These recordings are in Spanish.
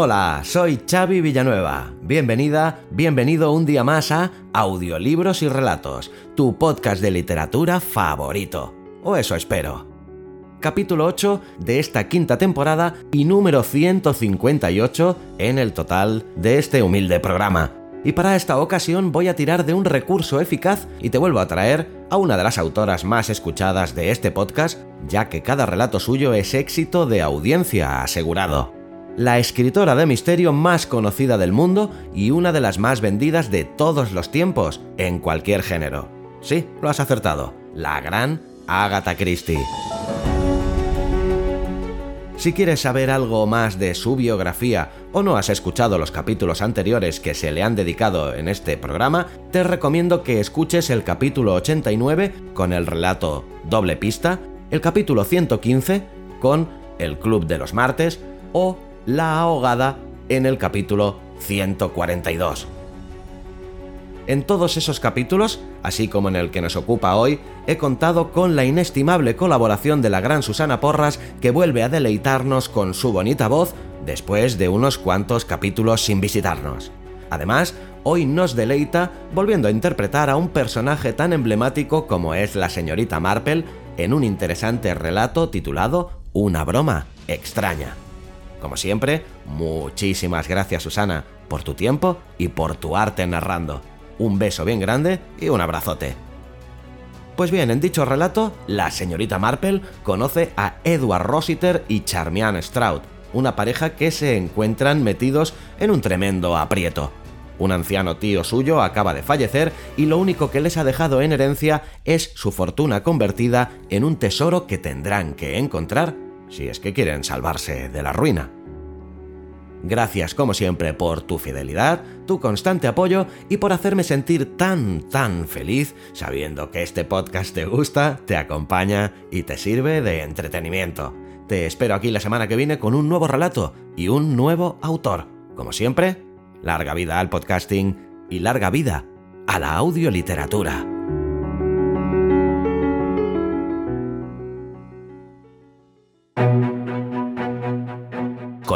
Hola, soy Xavi Villanueva. Bienvenida, bienvenido un día más a Audiolibros y Relatos, tu podcast de literatura favorito. O eso espero. Capítulo 8 de esta quinta temporada y número 158 en el total de este humilde programa. Y para esta ocasión voy a tirar de un recurso eficaz y te vuelvo a traer a una de las autoras más escuchadas de este podcast, ya que cada relato suyo es éxito de audiencia asegurado la escritora de misterio más conocida del mundo y una de las más vendidas de todos los tiempos, en cualquier género. Sí, lo has acertado, la gran Agatha Christie. Si quieres saber algo más de su biografía o no has escuchado los capítulos anteriores que se le han dedicado en este programa, te recomiendo que escuches el capítulo 89 con el relato Doble Pista, el capítulo 115 con El Club de los Martes o la ahogada en el capítulo 142. En todos esos capítulos, así como en el que nos ocupa hoy, he contado con la inestimable colaboración de la gran Susana Porras que vuelve a deleitarnos con su bonita voz después de unos cuantos capítulos sin visitarnos. Además, hoy nos deleita volviendo a interpretar a un personaje tan emblemático como es la señorita Marple en un interesante relato titulado Una broma extraña. Como siempre, muchísimas gracias Susana por tu tiempo y por tu arte narrando. Un beso bien grande y un abrazote. Pues bien, en dicho relato, la señorita Marple conoce a Edward Rossiter y Charmian Stroud, una pareja que se encuentran metidos en un tremendo aprieto. Un anciano tío suyo acaba de fallecer y lo único que les ha dejado en herencia es su fortuna convertida en un tesoro que tendrán que encontrar si es que quieren salvarse de la ruina. Gracias como siempre por tu fidelidad, tu constante apoyo y por hacerme sentir tan, tan feliz sabiendo que este podcast te gusta, te acompaña y te sirve de entretenimiento. Te espero aquí la semana que viene con un nuevo relato y un nuevo autor. Como siempre, larga vida al podcasting y larga vida a la audioliteratura.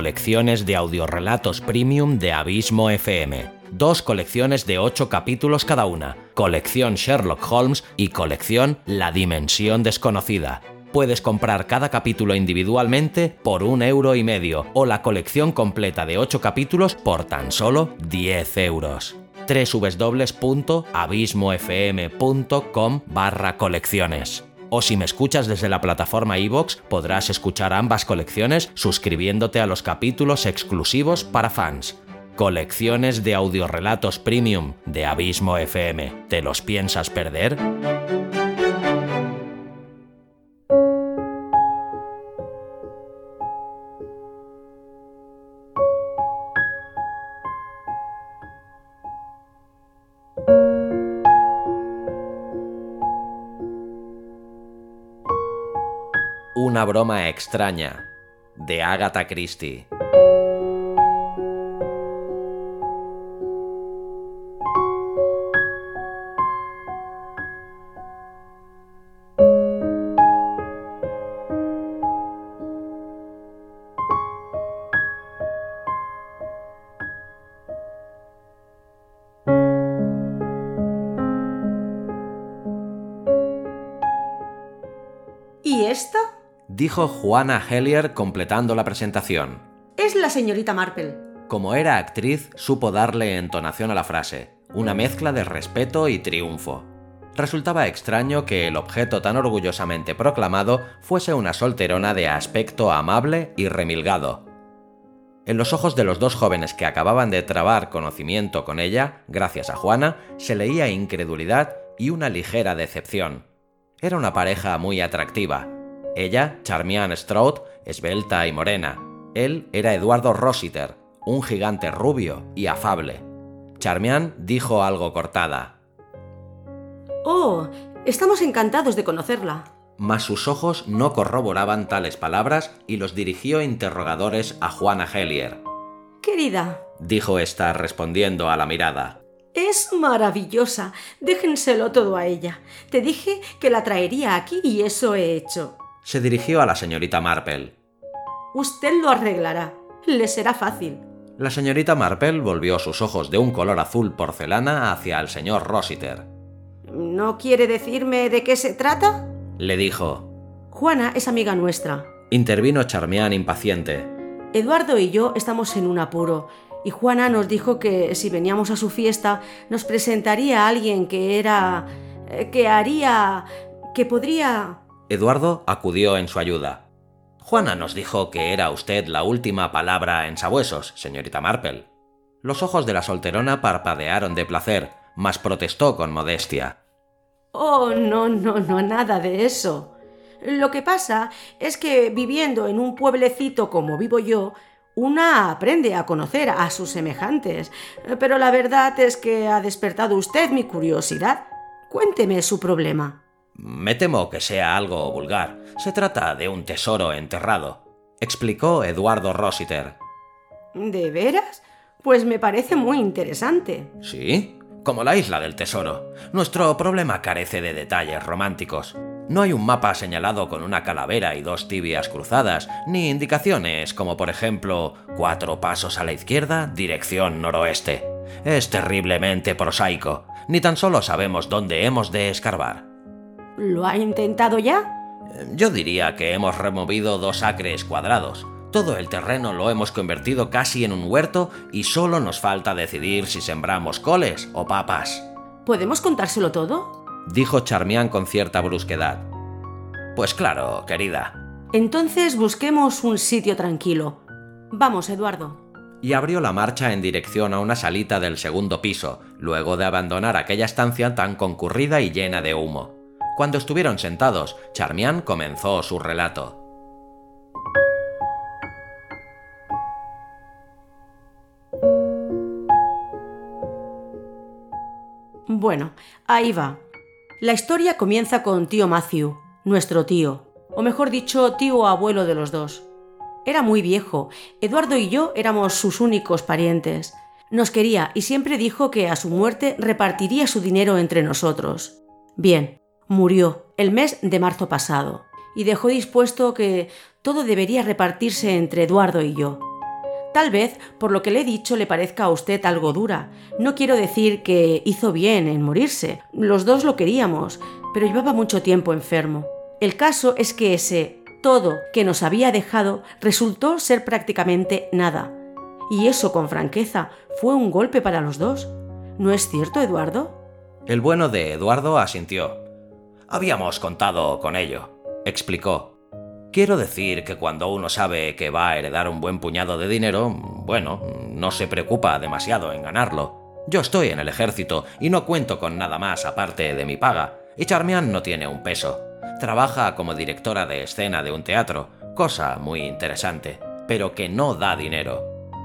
Colecciones de audiorelatos premium de Abismo FM. Dos colecciones de ocho capítulos cada una, colección Sherlock Holmes y colección La Dimensión Desconocida. Puedes comprar cada capítulo individualmente por un euro y medio o la colección completa de ocho capítulos por tan solo 10 euros www.abismofm.com barra colecciones o si me escuchas desde la plataforma iVoox, podrás escuchar ambas colecciones suscribiéndote a los capítulos exclusivos para fans. Colecciones de audiorelatos premium de Abismo FM. ¿Te los piensas perder? Una broma extraña de Agatha Christie. Dijo Juana Hellier completando la presentación. Es la señorita Marple. Como era actriz, supo darle entonación a la frase, una mezcla de respeto y triunfo. Resultaba extraño que el objeto tan orgullosamente proclamado fuese una solterona de aspecto amable y remilgado. En los ojos de los dos jóvenes que acababan de trabar conocimiento con ella, gracias a Juana, se leía incredulidad y una ligera decepción. Era una pareja muy atractiva, Ella, Charmian Stroud, esbelta y morena. Él era Eduardo Rossiter, un gigante rubio y afable. Charmian dijo algo cortada. Oh, estamos encantados de conocerla. Mas sus ojos no corroboraban tales palabras y los dirigió interrogadores a Juana Hellier. Querida, dijo ésta respondiendo a la mirada. Es maravillosa. Déjenselo todo a ella. Te dije que la traería aquí y eso he hecho. Se dirigió a la señorita Marple. Usted lo arreglará. Le será fácil. La señorita Marple volvió sus ojos de un color azul porcelana hacia el señor Rossiter. ¿No quiere decirme de qué se trata? Le dijo. Juana es amiga nuestra. Intervino Charmian impaciente. Eduardo y yo estamos en un apuro y Juana nos dijo que si veníamos a su fiesta nos presentaría a alguien que era... Eh, que haría... que podría... Eduardo acudió en su ayuda. Juana nos dijo que era usted la última palabra en sabuesos, señorita Marple. Los ojos de la solterona parpadearon de placer, mas protestó con modestia. Oh, no, no, no, nada de eso. Lo que pasa es que viviendo en un pueblecito como vivo yo, una aprende a conocer a sus semejantes, pero la verdad es que ha despertado usted mi curiosidad. Cuénteme su problema. Me temo que sea algo vulgar. Se trata de un tesoro enterrado, explicó Eduardo Rossiter. ¿De veras? Pues me parece muy interesante. ¿Sí? Como la isla del tesoro. Nuestro problema carece de detalles románticos. No hay un mapa señalado con una calavera y dos tibias cruzadas, ni indicaciones como por ejemplo cuatro pasos a la izquierda, dirección noroeste. Es terriblemente prosaico. Ni tan solo sabemos dónde hemos de escarbar. ¿Lo ha intentado ya? Yo diría que hemos removido dos acres cuadrados. Todo el terreno lo hemos convertido casi en un huerto y solo nos falta decidir si sembramos coles o papas. ¿Podemos contárselo todo? dijo Charmian con cierta brusquedad. Pues claro, querida. Entonces busquemos un sitio tranquilo. Vamos, Eduardo. Y abrió la marcha en dirección a una salita del segundo piso, luego de abandonar aquella estancia tan concurrida y llena de humo. Cuando estuvieron sentados, Charmian comenzó su relato. Bueno, ahí va. La historia comienza con tío Matthew, nuestro tío, o mejor dicho, tío abuelo de los dos. Era muy viejo, Eduardo y yo éramos sus únicos parientes. Nos quería y siempre dijo que a su muerte repartiría su dinero entre nosotros. Bien, murió el mes de marzo pasado y dejó dispuesto que todo debería repartirse entre Eduardo y yo. Tal vez, por lo que le he dicho, le parezca a usted algo dura. No quiero decir que hizo bien en morirse. Los dos lo queríamos, pero llevaba mucho tiempo enfermo. El caso es que ese todo que nos había dejado resultó ser prácticamente nada. Y eso, con franqueza, fue un golpe para los dos. ¿No es cierto, Eduardo? El bueno de Eduardo asintió. Habíamos contado con ello, explicó. Quiero decir que cuando uno sabe que va a heredar un buen puñado de dinero, bueno, no se preocupa demasiado en ganarlo. Yo estoy en el ejército y no cuento con nada más aparte de mi paga, y Charmian no tiene un peso. Trabaja como directora de escena de un teatro, cosa muy interesante, pero que no da dinero.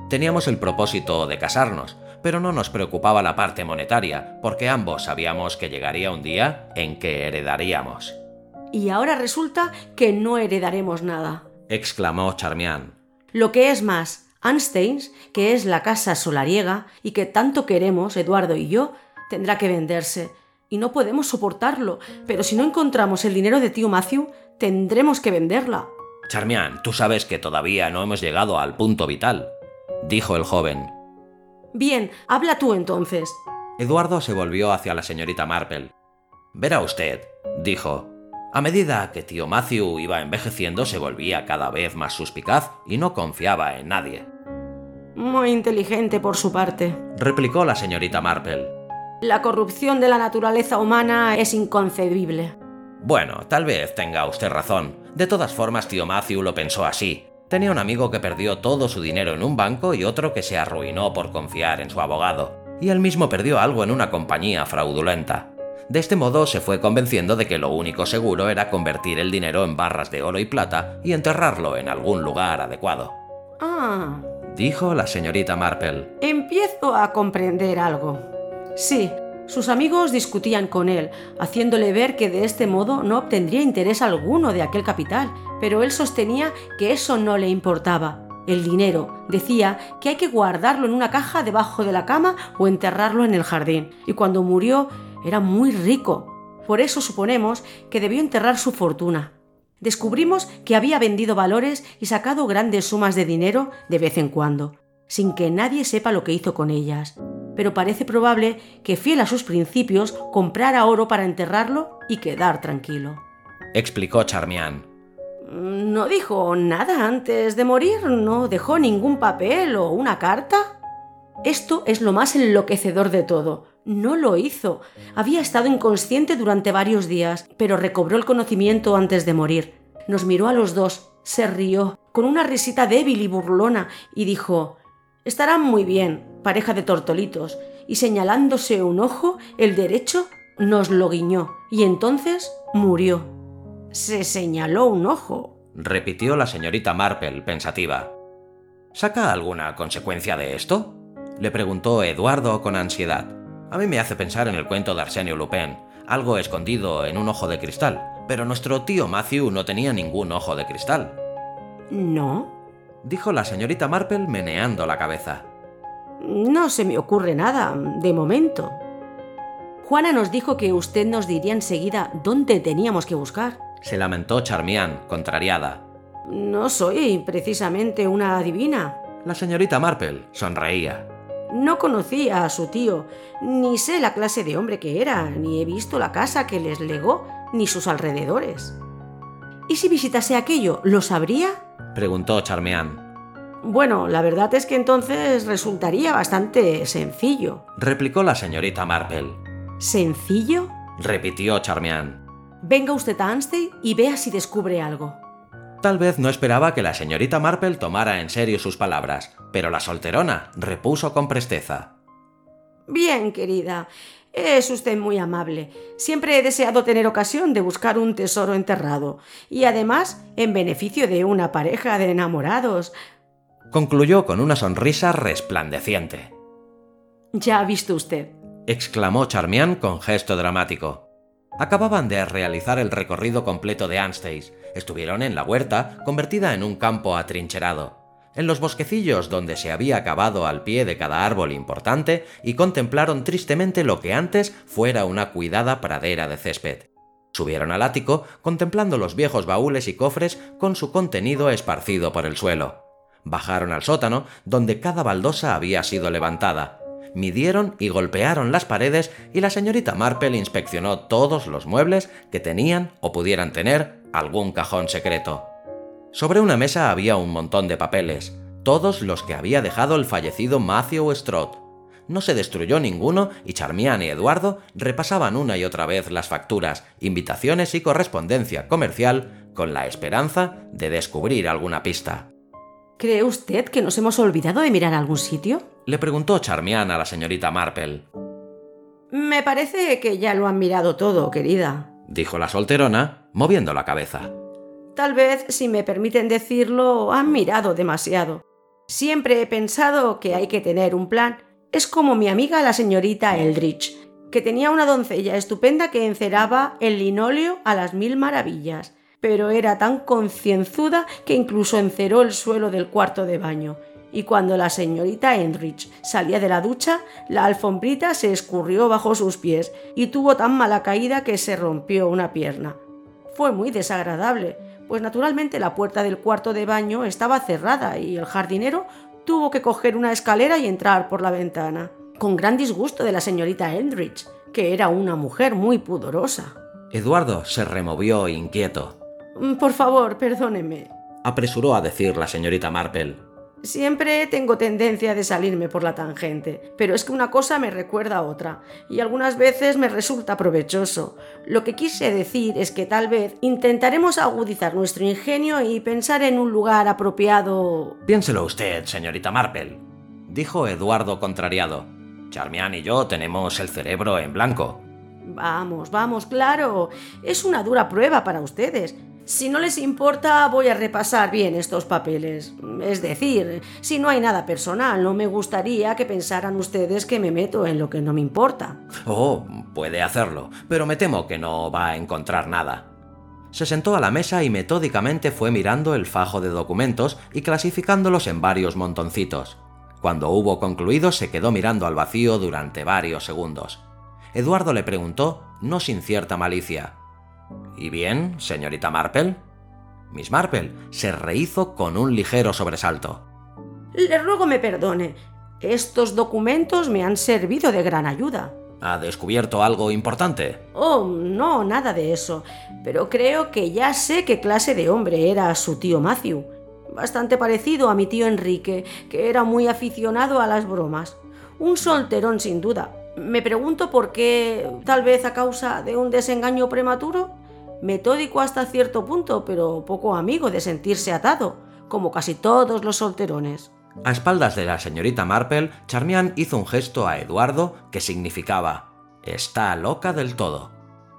Teníamos el propósito de casarnos, pero no nos preocupaba la parte monetaria, porque ambos sabíamos que llegaría un día en que heredaríamos. Y ahora resulta que no heredaremos nada. exclamó Charmian. Lo que es más, Ansteins, que es la casa solariega y que tanto queremos, Eduardo y yo, tendrá que venderse. Y no podemos soportarlo, pero si no encontramos el dinero de tío Matthew, tendremos que venderla. Charmian, tú sabes que todavía no hemos llegado al punto vital, dijo el joven. Bien, habla tú entonces. Eduardo se volvió hacia la señorita Marple. Verá usted, dijo, a medida que tío Matthew iba envejeciendo se volvía cada vez más suspicaz y no confiaba en nadie. Muy inteligente por su parte, replicó la señorita Marple. La corrupción de la naturaleza humana es inconcebible. Bueno, tal vez tenga usted razón. De todas formas, tío Matthew lo pensó así. Tenía un amigo que perdió todo su dinero en un banco y otro que se arruinó por confiar en su abogado. Y él mismo perdió algo en una compañía fraudulenta. De este modo se fue convenciendo de que lo único seguro era convertir el dinero en barras de oro y plata y enterrarlo en algún lugar adecuado. Ah, Dijo la señorita Marple. empiezo a comprender algo. Sí, sus amigos discutían con él, haciéndole ver que de este modo no obtendría interés alguno de aquel capital, pero él sostenía que eso no le importaba. El dinero, decía, que hay que guardarlo en una caja debajo de la cama o enterrarlo en el jardín, y cuando murió era muy rico. Por eso suponemos que debió enterrar su fortuna. Descubrimos que había vendido valores y sacado grandes sumas de dinero de vez en cuando, sin que nadie sepa lo que hizo con ellas. Pero parece probable que, fiel a sus principios, comprara oro para enterrarlo y quedar tranquilo. Explicó Charmian. ¿No dijo nada antes de morir? ¿No dejó ningún papel o una carta? Esto es lo más enloquecedor de todo. No lo hizo. Había estado inconsciente durante varios días, pero recobró el conocimiento antes de morir. Nos miró a los dos, se rió, con una risita débil y burlona, y dijo Estarán muy bien, pareja de tortolitos, y señalándose un ojo, el derecho, nos lo guiñó, y entonces murió. Se señaló un ojo. Repitió la señorita Marple, pensativa. ¿Saca alguna consecuencia de esto? Le preguntó Eduardo con ansiedad. A mí me hace pensar en el cuento de Arsenio Lupin, algo escondido en un ojo de cristal, pero nuestro tío Matthew no tenía ningún ojo de cristal. No, Dijo la señorita Marple meneando la cabeza. no se me ocurre nada, de momento. Juana nos dijo que usted nos diría enseguida dónde teníamos que buscar. Se lamentó Charmian, contrariada. No soy precisamente una adivina. La señorita Marple sonreía. No conocía a su tío, ni sé la clase de hombre que era, ni he visto la casa que les legó, ni sus alrededores. ¿Y si visitase aquello, lo sabría? Preguntó Charmian. Bueno, la verdad es que entonces resultaría bastante sencillo. Replicó la señorita Marple. ¿Sencillo? Repitió Charmian. Venga usted a Anstey y vea si descubre algo. Tal vez no esperaba que la señorita Marple tomara en serio sus palabras, pero la solterona repuso con presteza. Bien, querida. Es usted muy amable. Siempre he deseado tener ocasión de buscar un tesoro enterrado. Y además, en beneficio de una pareja de enamorados. Concluyó con una sonrisa resplandeciente. Ya ha visto usted. exclamó Charmian con gesto dramático. Acababan de realizar el recorrido completo de Anstey's. Estuvieron en la huerta, convertida en un campo atrincherado, en los bosquecillos donde se había cavado al pie de cada árbol importante y contemplaron tristemente lo que antes fuera una cuidada pradera de césped. Subieron al ático, contemplando los viejos baúles y cofres con su contenido esparcido por el suelo. Bajaron al sótano, donde cada baldosa había sido levantada. Midieron y golpearon las paredes y la señorita Marple inspeccionó todos los muebles que tenían o pudieran tener algún cajón secreto. Sobre una mesa había un montón de papeles, todos los que había dejado el fallecido Matthew Strott. No se destruyó ninguno y Charmian y Eduardo repasaban una y otra vez las facturas, invitaciones y correspondencia comercial con la esperanza de descubrir alguna pista. ¿Cree usted que nos hemos olvidado de mirar algún sitio? Le preguntó Charmian a la señorita Marple. Me parece que ya lo han mirado todo, querida. Dijo la solterona, moviendo la cabeza. Tal vez, si me permiten decirlo, han mirado demasiado. Siempre he pensado que hay que tener un plan. Es como mi amiga la señorita Eldridge, que tenía una doncella estupenda que enceraba el linóleo a las mil maravillas, pero era tan concienzuda que incluso enceró el suelo del cuarto de baño. Y cuando la señorita Eldridge salía de la ducha, la alfombrita se escurrió bajo sus pies y tuvo tan mala caída que se rompió una pierna. Fue muy desagradable, pues naturalmente la puerta del cuarto de baño estaba cerrada y el jardinero tuvo que coger una escalera y entrar por la ventana, con gran disgusto de la señorita Eldridge, que era una mujer muy pudorosa. Eduardo se removió inquieto. Por favor, perdóneme. Apresuró a decir la señorita Marple. Siempre tengo tendencia de salirme por la tangente, pero es que una cosa me recuerda a otra, y algunas veces me resulta provechoso. Lo que quise decir es que tal vez intentaremos agudizar nuestro ingenio y pensar en un lugar apropiado. Piénselo usted, señorita Marple, dijo Eduardo contrariado. Charmian y yo tenemos el cerebro en blanco. Vamos, vamos, claro. Es una dura prueba para ustedes. Si no les importa, voy a repasar bien estos papeles. Es decir, si no hay nada personal, no me gustaría que pensaran ustedes que me meto en lo que no me importa. Oh, puede hacerlo, pero me temo que no va a encontrar nada. Se sentó a la mesa y metódicamente fue mirando el fajo de documentos y clasificándolos en varios montoncitos. Cuando hubo concluido se quedó mirando al vacío durante varios segundos. Eduardo le preguntó, no sin cierta malicia, ¿Y bien, señorita Marple? Miss Marple se rehizo con un ligero sobresalto. Le ruego me perdone. Estos documentos me han servido de gran ayuda. ¿Ha descubierto algo importante? Oh, no, nada de eso. Pero creo que ya sé qué clase de hombre era su tío Matthew. Bastante parecido a mi tío Enrique, que era muy aficionado a las bromas. Un solterón sin duda, me pregunto por qué, tal vez a causa de un desengaño prematuro, metódico hasta cierto punto, pero poco amigo de sentirse atado, como casi todos los solterones. A espaldas de la señorita Marple, Charmian hizo un gesto a Eduardo que significaba Está loca del todo.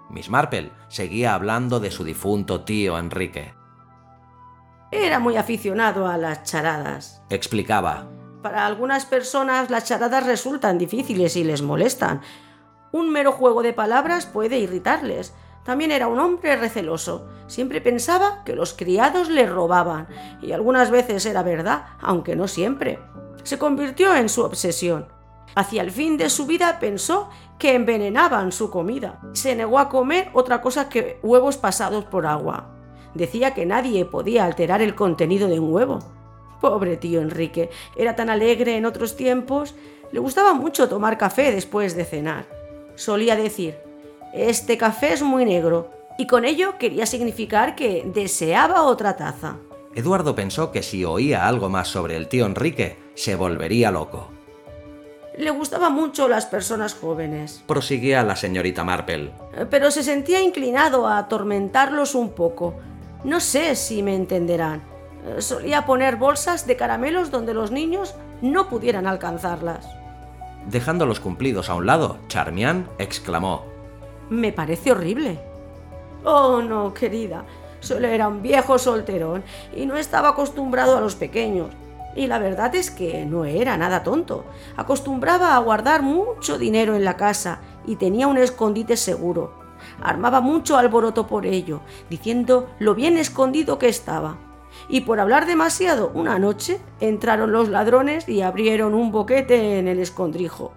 Miss Marple seguía hablando de su difunto tío Enrique. Era muy aficionado a las charadas, explicaba. Para algunas personas las charadas resultan difíciles y les molestan. Un mero juego de palabras puede irritarles. También era un hombre receloso. Siempre pensaba que los criados le robaban, y algunas veces era verdad, aunque no siempre. Se convirtió en su obsesión. Hacia el fin de su vida pensó que envenenaban su comida. Se negó a comer otra cosa que huevos pasados por agua. Decía que nadie podía alterar el contenido de un huevo. Pobre tío Enrique, era tan alegre en otros tiempos, le gustaba mucho tomar café después de cenar. Solía decir, este café es muy negro, y con ello quería significar que deseaba otra taza. Eduardo pensó que si oía algo más sobre el tío Enrique, se volvería loco. Le gustaban mucho las personas jóvenes, prosiguía la señorita Marple. Pero se sentía inclinado a atormentarlos un poco. No sé si me entenderán. Eh, solía poner bolsas de caramelos donde los niños no pudieran alcanzarlas. Dejando los cumplidos a un lado, Charmian exclamó: Me parece horrible. Oh, no, querida. Solo era un viejo solterón y no estaba acostumbrado a los pequeños. Y la verdad es que no era nada tonto. Acostumbraba a guardar mucho dinero en la casa y tenía un escondite seguro. Armaba mucho alboroto por ello, diciendo lo bien escondido que estaba y por hablar demasiado una noche entraron los ladrones y abrieron un boquete en el escondrijo.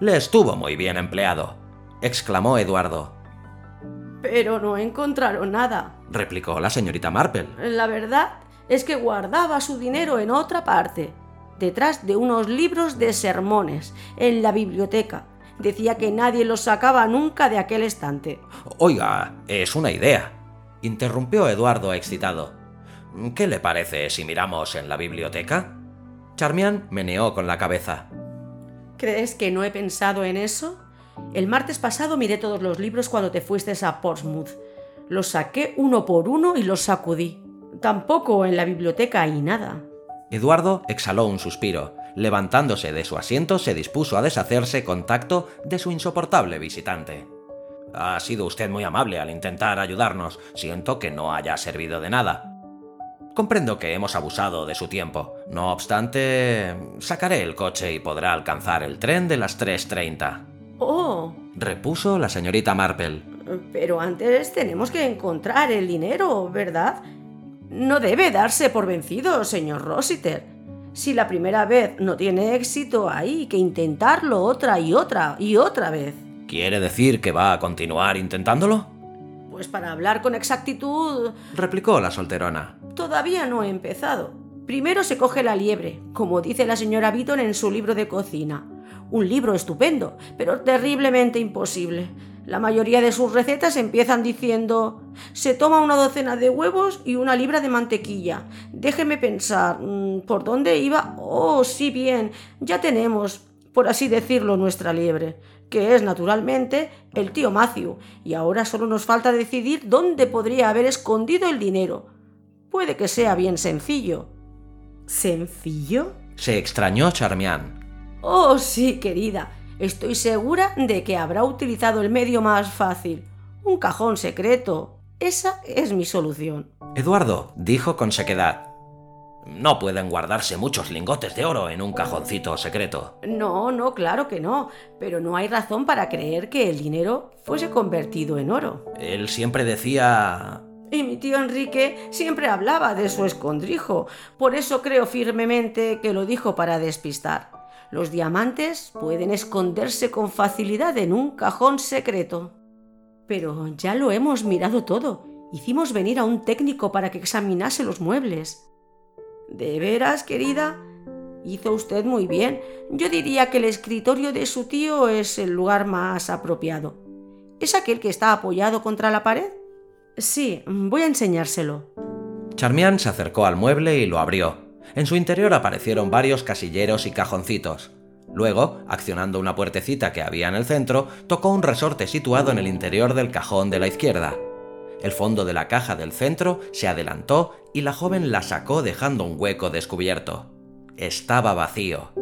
Le estuvo muy bien empleado, exclamó Eduardo. Pero no encontraron nada, replicó la señorita Marple. La verdad es que guardaba su dinero en otra parte, detrás de unos libros de sermones, en la biblioteca. Decía que nadie los sacaba nunca de aquel estante. Oiga, es una idea, interrumpió Eduardo excitado. ¿Qué le parece si miramos en la biblioteca? Charmian meneó con la cabeza. ¿Crees que no he pensado en eso? El martes pasado miré todos los libros cuando te fuiste a Portsmouth. Los saqué uno por uno y los sacudí. Tampoco en la biblioteca hay nada. Eduardo exhaló un suspiro. Levantándose de su asiento, se dispuso a deshacerse con tacto de su insoportable visitante. Ha sido usted muy amable al intentar ayudarnos. Siento que no haya servido de nada. Comprendo que hemos abusado de su tiempo. No obstante, sacaré el coche y podrá alcanzar el tren de las 3.30. Oh. Repuso la señorita Marple. Pero antes tenemos que encontrar el dinero, ¿verdad? No debe darse por vencido, señor Rossiter. Si la primera vez no tiene éxito, hay que intentarlo otra y otra y otra vez. ¿Quiere decir que va a continuar intentándolo? Pues para hablar con exactitud... replicó la solterona. Todavía no he empezado. Primero se coge la liebre, como dice la señora Beaton en su libro de cocina. Un libro estupendo, pero terriblemente imposible. La mayoría de sus recetas empiezan diciendo se toma una docena de huevos y una libra de mantequilla. Déjeme pensar, mm, ¿por dónde iba? Oh, sí bien, ya tenemos, por así decirlo, nuestra liebre que es naturalmente el tío Matthew, y ahora solo nos falta decidir dónde podría haber escondido el dinero. Puede que sea bien sencillo. ¿Sencillo? Se extrañó Charmian. Oh, sí, querida. Estoy segura de que habrá utilizado el medio más fácil, un cajón secreto. Esa es mi solución. Eduardo dijo con sequedad. No pueden guardarse muchos lingotes de oro en un cajoncito secreto. No, no, claro que no, pero no hay razón para creer que el dinero fuese convertido en oro. Él siempre decía... Y mi tío Enrique siempre hablaba de su escondrijo, por eso creo firmemente que lo dijo para despistar. Los diamantes pueden esconderse con facilidad en un cajón secreto. Pero ya lo hemos mirado todo. Hicimos venir a un técnico para que examinase los muebles. ¿De veras, querida? Hizo usted muy bien. Yo diría que el escritorio de su tío es el lugar más apropiado. ¿Es aquel que está apoyado contra la pared? Sí, voy a enseñárselo. Charmian se acercó al mueble y lo abrió. En su interior aparecieron varios casilleros y cajoncitos. Luego, accionando una puertecita que había en el centro, tocó un resorte situado en el interior del cajón de la izquierda. El fondo de la caja del centro se adelantó y la joven la sacó dejando un hueco descubierto. Estaba vacío.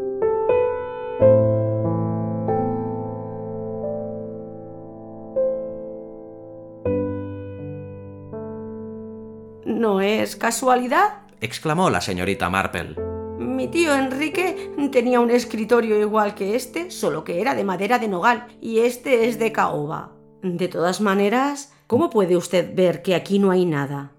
¿No es casualidad? exclamó la señorita Marple. Mi tío Enrique tenía un escritorio igual que este, solo que era de madera de nogal y este es de caoba. De todas maneras, ¿cómo puede usted ver que aquí no hay nada?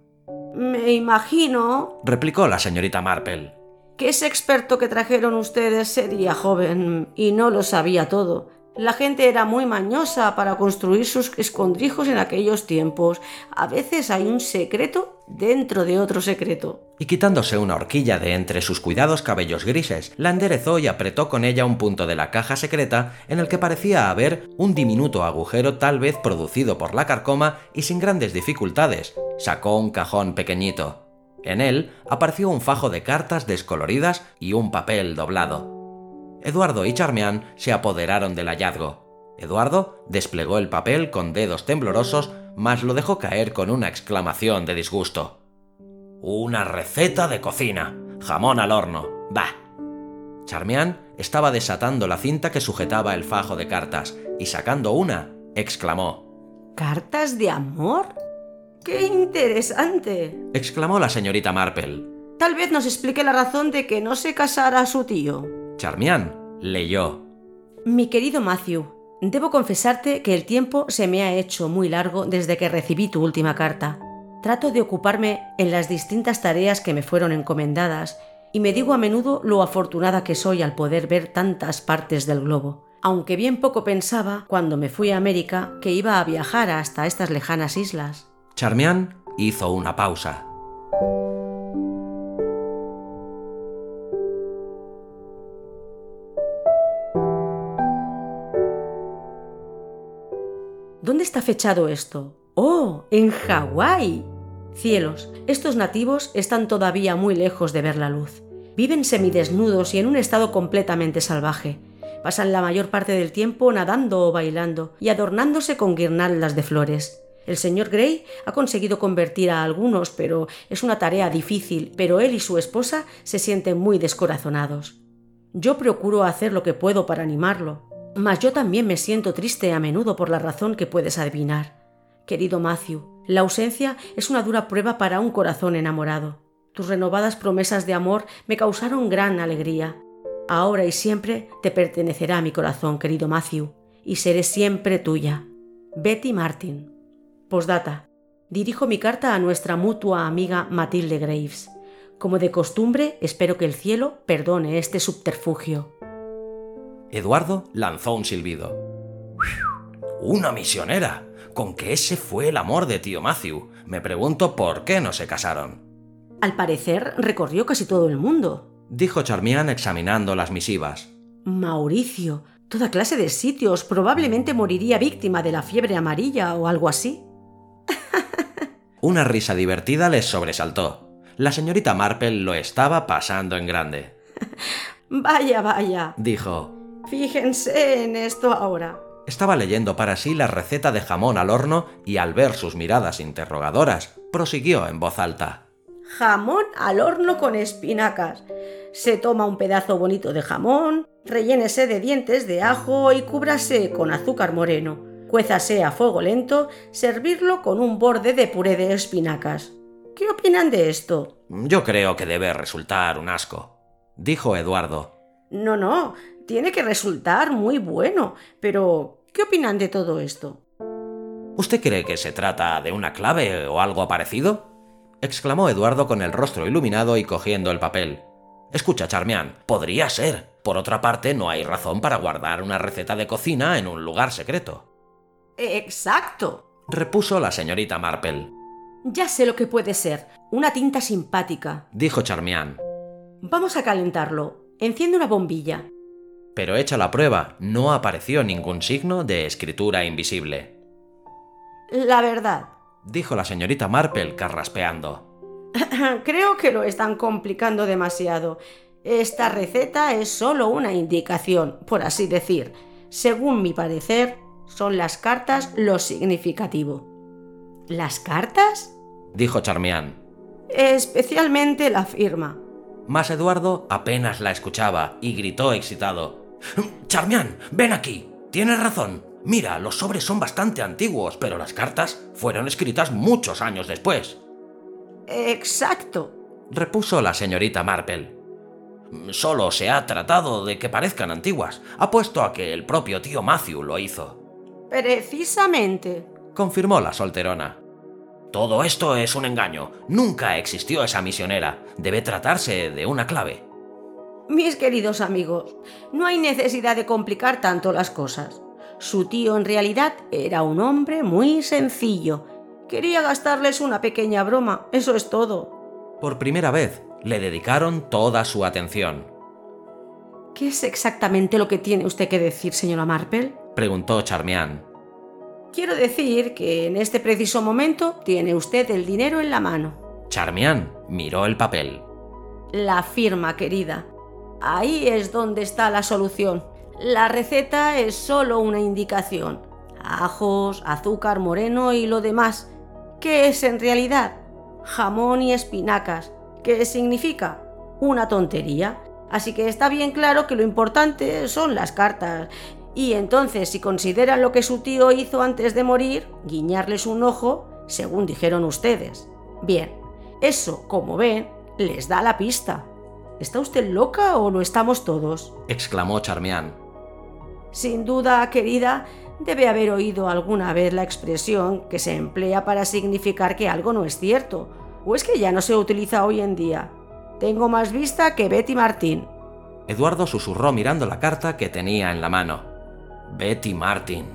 Me imagino, replicó la señorita Marple, que ese experto que trajeron ustedes sería joven y no lo sabía todo. La gente era muy mañosa para construir sus escondrijos en aquellos tiempos. A veces hay un secreto dentro de otro secreto. Y quitándose una horquilla de entre sus cuidados cabellos grises, la enderezó y apretó con ella un punto de la caja secreta en el que parecía haber un diminuto agujero tal vez producido por la carcoma y sin grandes dificultades. Sacó un cajón pequeñito. En él apareció un fajo de cartas descoloridas y un papel doblado. Eduardo y Charmian se apoderaron del hallazgo. Eduardo desplegó el papel con dedos temblorosos, mas lo dejó caer con una exclamación de disgusto. Una receta de cocina. Jamón al horno. Bah. Charmian estaba desatando la cinta que sujetaba el fajo de cartas y sacando una, exclamó. ¿Cartas de amor? ¡Qué interesante! exclamó la señorita Marple. Tal vez nos explique la razón de que no se casara su tío. Charmian leyó. Mi querido Matthew, debo confesarte que el tiempo se me ha hecho muy largo desde que recibí tu última carta. Trato de ocuparme en las distintas tareas que me fueron encomendadas y me digo a menudo lo afortunada que soy al poder ver tantas partes del globo, aunque bien poco pensaba cuando me fui a América que iba a viajar hasta estas lejanas islas. Charmian hizo una pausa. ¿Dónde está fechado esto? ¡Oh! ¡En Hawái! Cielos, estos nativos están todavía muy lejos de ver la luz. Viven semidesnudos y en un estado completamente salvaje. Pasan la mayor parte del tiempo nadando o bailando y adornándose con guirnaldas de flores. El señor Gray ha conseguido convertir a algunos, pero es una tarea difícil, pero él y su esposa se sienten muy descorazonados. Yo procuro hacer lo que puedo para animarlo, mas yo también me siento triste a menudo por la razón que puedes adivinar. Querido Matthew, la ausencia es una dura prueba para un corazón enamorado. Tus renovadas promesas de amor me causaron gran alegría. Ahora y siempre te pertenecerá mi corazón, querido Matthew, y seré siempre tuya. Betty Martin. Postdata. Dirijo mi carta a nuestra mutua amiga Matilde Graves. Como de costumbre, espero que el cielo perdone este subterfugio. Eduardo lanzó un silbido. ¡Una misionera! Con que ese fue el amor de tío Matthew. Me pregunto por qué no se casaron. Al parecer recorrió casi todo el mundo, dijo Charmian examinando las misivas. Mauricio, toda clase de sitios. Probablemente moriría víctima de la fiebre amarilla o algo así. Una risa divertida les sobresaltó. La señorita Marple lo estaba pasando en grande. Vaya, vaya, dijo. Fíjense en esto ahora. Estaba leyendo para sí la receta de jamón al horno y al ver sus miradas interrogadoras, prosiguió en voz alta. Jamón al horno con espinacas. Se toma un pedazo bonito de jamón, Rellénese de dientes de ajo y cúbrase con azúcar moreno. Cuézase a fuego lento, servirlo con un borde de puré de espinacas. ¿Qué opinan de esto? Yo creo que debe resultar un asco, dijo Eduardo. No, no, tiene que resultar muy bueno. Pero, ¿qué opinan de todo esto? ¿Usted cree que se trata de una clave o algo parecido? exclamó Eduardo con el rostro iluminado y cogiendo el papel. Escucha, Charmian, podría ser. Por otra parte, no hay razón para guardar una receta de cocina en un lugar secreto. Exacto, repuso la señorita Marple. Ya sé lo que puede ser. Una tinta simpática, dijo Charmian. Vamos a calentarlo. Enciende una bombilla. Pero hecha la prueba, no apareció ningún signo de escritura invisible. La verdad, dijo la señorita Marple carraspeando. Creo que lo están complicando demasiado. Esta receta es solo una indicación, por así decir. Según mi parecer, son las cartas lo significativo. ¿Las cartas? dijo Charmian. Especialmente la firma. Mas Eduardo apenas la escuchaba y gritó excitado. Charmian, ven aquí. Tienes razón. Mira, los sobres son bastante antiguos, pero las cartas fueron escritas muchos años después. Exacto, repuso la señorita Marple. Solo se ha tratado de que parezcan antiguas. Apuesto a que el propio tío Matthew lo hizo. Precisamente, confirmó la solterona. Todo esto es un engaño. Nunca existió esa misionera. Debe tratarse de una clave. Mis queridos amigos, no hay necesidad de complicar tanto las cosas. Su tío en realidad era un hombre muy sencillo. Quería gastarles una pequeña broma, eso es todo. Por primera vez, le dedicaron toda su atención. ¿Qué es exactamente lo que tiene usted que decir, señora Marple? preguntó Charmian. Quiero decir que en este preciso momento tiene usted el dinero en la mano. Charmian miró el papel. La firma, querida. Ahí es donde está la solución. La receta es solo una indicación. Ajos, azúcar moreno y lo demás. ¿Qué es en realidad? Jamón y espinacas. ¿Qué significa? Una tontería. Así que está bien claro que lo importante son las cartas. Y entonces, si consideran lo que su tío hizo antes de morir, guiñarles un ojo, según dijeron ustedes. Bien, eso, como ven, les da la pista. ¿Está usted loca o lo estamos todos? exclamó Charmian. Sin duda, querida, debe haber oído alguna vez la expresión que se emplea para significar que algo no es cierto, o es que ya no se utiliza hoy en día. Tengo más vista que Betty Martin. Eduardo susurró mirando la carta que tenía en la mano. Betty Martin.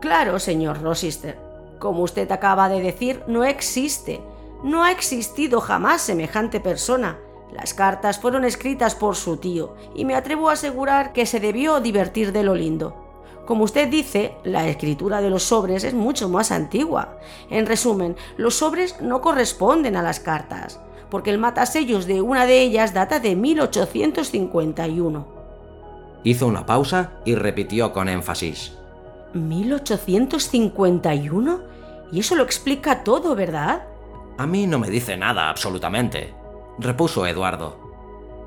Claro, señor Rochester. Como usted acaba de decir, no existe. No ha existido jamás semejante persona. Las cartas fueron escritas por su tío y me atrevo a asegurar que se debió divertir de lo lindo. Como usted dice, la escritura de los sobres es mucho más antigua. En resumen, los sobres no corresponden a las cartas, porque el matasellos de una de ellas data de 1851. Hizo una pausa y repitió con énfasis. ¿1851? Y eso lo explica todo, ¿verdad? A mí no me dice nada absolutamente repuso Eduardo.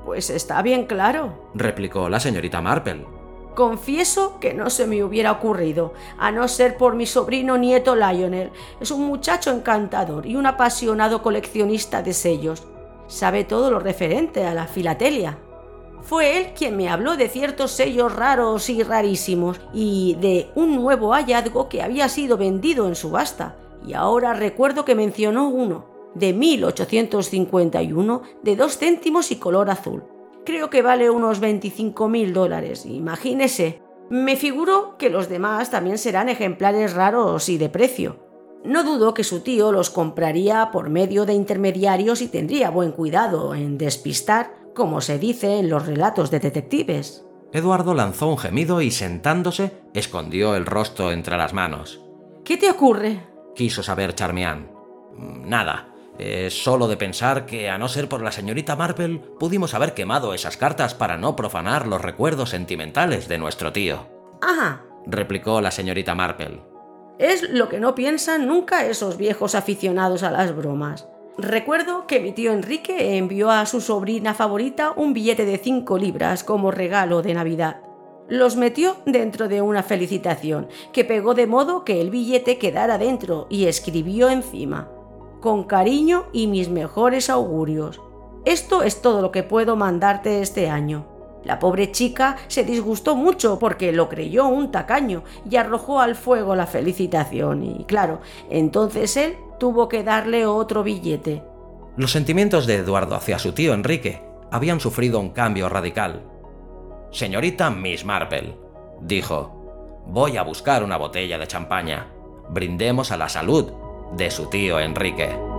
Pues está bien claro, replicó la señorita Marple. Confieso que no se me hubiera ocurrido, a no ser por mi sobrino nieto Lionel. Es un muchacho encantador y un apasionado coleccionista de sellos. Sabe todo lo referente a la filatelia. Fue él quien me habló de ciertos sellos raros y rarísimos y de un nuevo hallazgo que había sido vendido en subasta. Y ahora recuerdo que mencionó uno, de 1851 de dos céntimos y color azul. Creo que vale unos 25 mil dólares, imagínese. Me figuro que los demás también serán ejemplares raros y de precio. No dudo que su tío los compraría por medio de intermediarios y tendría buen cuidado en despistar, como se dice en los relatos de detectives. Eduardo lanzó un gemido y sentándose escondió el rostro entre las manos. ¿Qué te ocurre? quiso saber Charmian. Nada, es solo de pensar que, a no ser por la señorita Marple, pudimos haber quemado esas cartas para no profanar los recuerdos sentimentales de nuestro tío. Ajá, replicó la señorita Marple. Es lo que no piensan nunca esos viejos aficionados a las bromas. recuerdo que mi tío Enrique envió a su sobrina favorita un billete de 5 libras como regalo de Navidad. Los metió dentro de una felicitación, que pegó de modo que el billete quedara dentro y escribió encima, con cariño y mis mejores augurios. Esto es todo lo que puedo mandarte este año. La pobre chica se disgustó mucho porque lo creyó un tacaño y arrojó al fuego la felicitación y claro, entonces él tuvo que darle otro billete. Los sentimientos de Eduardo hacia su tío Enrique habían sufrido un cambio radical. Señorita Miss Marple, dijo, voy a buscar una botella de champaña. Brindemos a la salud de su tío Enrique.